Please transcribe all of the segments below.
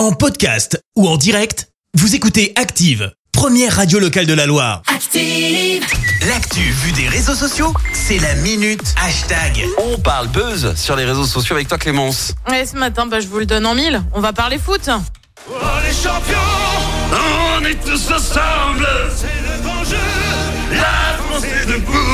En podcast ou en direct, vous écoutez Active, première radio locale de la Loire. Active. L'actu vue des réseaux sociaux, c'est la minute hashtag. On parle buzz sur les réseaux sociaux avec toi Clémence. Et ce matin, bah, je vous le donne en mille. On va parler foot. Oh les champions, on est tous ensemble, c'est le grand jeu, la France est debout.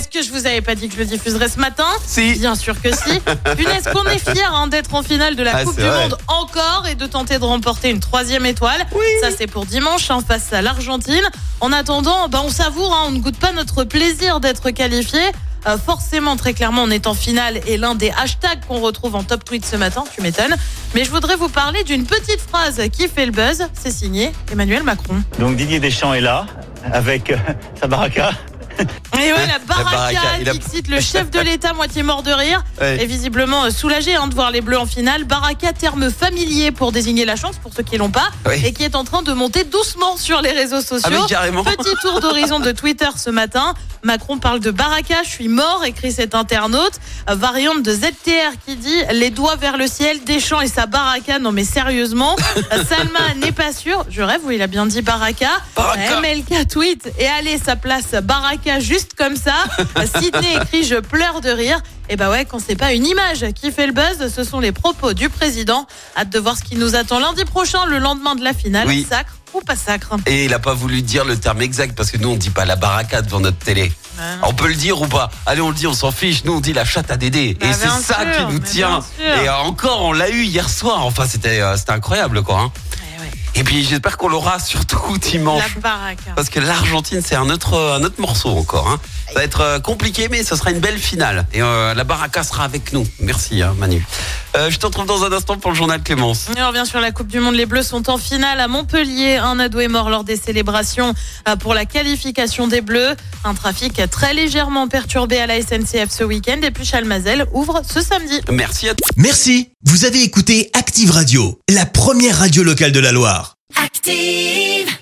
Est-ce que je vous avais pas dit que je le diffuserai ce matin Si. Bien sûr que si. Punaise qu'on est fiers hein, d'être en finale de la Ah, Coupe du vrai. Monde encore et de tenter de remporter une troisième étoile. Ça c'est pour dimanche hein, face à l'Argentine. En attendant, bah, on savoure, hein, on ne goûte pas notre plaisir d'être qualifié. Euh, forcément, très clairement, on est en finale et l'un des hashtags qu'on retrouve en top tweet ce matin, tu m'étonnes. Mais je voudrais vous parler d'une petite phrase qui fait le buzz. C'est signé Emmanuel Macron. Donc Didier Deschamps est là avec euh, sa baraka. Et ouais, la baraka, baraka, il a- Dixit, le chef de l'État, moitié mort de rire, Ouais. est visiblement euh, soulagé hein, de voir les Bleus en finale. Baraka, terme familier pour désigner la chance, pour ceux qui l'ont pas, Oui. et qui est en train de monter doucement sur les réseaux sociaux. Ah carrément. Petit tour d'horizon de Twitter ce matin. Macron parle de Baraka, je suis mort, écrit cet internaute. Variante de ZTR qui dit les doigts vers le ciel, Deschamps et sa Baraka. Non mais sérieusement, Salma n'est pas sûr. Je rêve où il a bien dit Baraka. Baraka. MLK tweet et allez, ça place Baraka juste comme ça. Sydney écrit je pleure de rire. Et bah ouais, quand c'est pas une image qui fait le buzz, ce sont les propos du président. Hâte de voir ce qui nous attend lundi prochain, le lendemain de la finale. Oui. Sacre ou pas sacre Et il a pas voulu dire le terme exact parce que nous on dit pas la baraka devant notre télé. On peut le dire ou pas? Allez, on le dit, on s'en fiche. Nous, on dit la chatte à Dédé. Bah, et c'est ça sûr, qui nous tient. Et encore, on l'a eu hier soir. Enfin, c'était euh, incroyable, quoi. hein. Ouais, ouais. Et puis, j'espère qu'on l'aura surtout dimanche. La baraka. Parce que l'Argentine, c'est un autre, un autre morceau encore. hein. Ça va être euh, compliqué, mais ce sera une belle finale. Et euh, la baraka sera avec nous. Merci, hein, Manu. Euh, je te retrouve dans un instant pour le journal Clémence. Et on revient sur la Coupe du Monde. Les Bleus sont en finale à Montpellier. Un ado est mort lors des célébrations euh, pour la qualification des Bleus. Un trafic très légèrement perturbé à la SNCF ce week-end. Et puis Chalmazel ouvre ce samedi. Merci à Merci, vous avez écouté Active Radio, la première radio locale de la Loire. Active.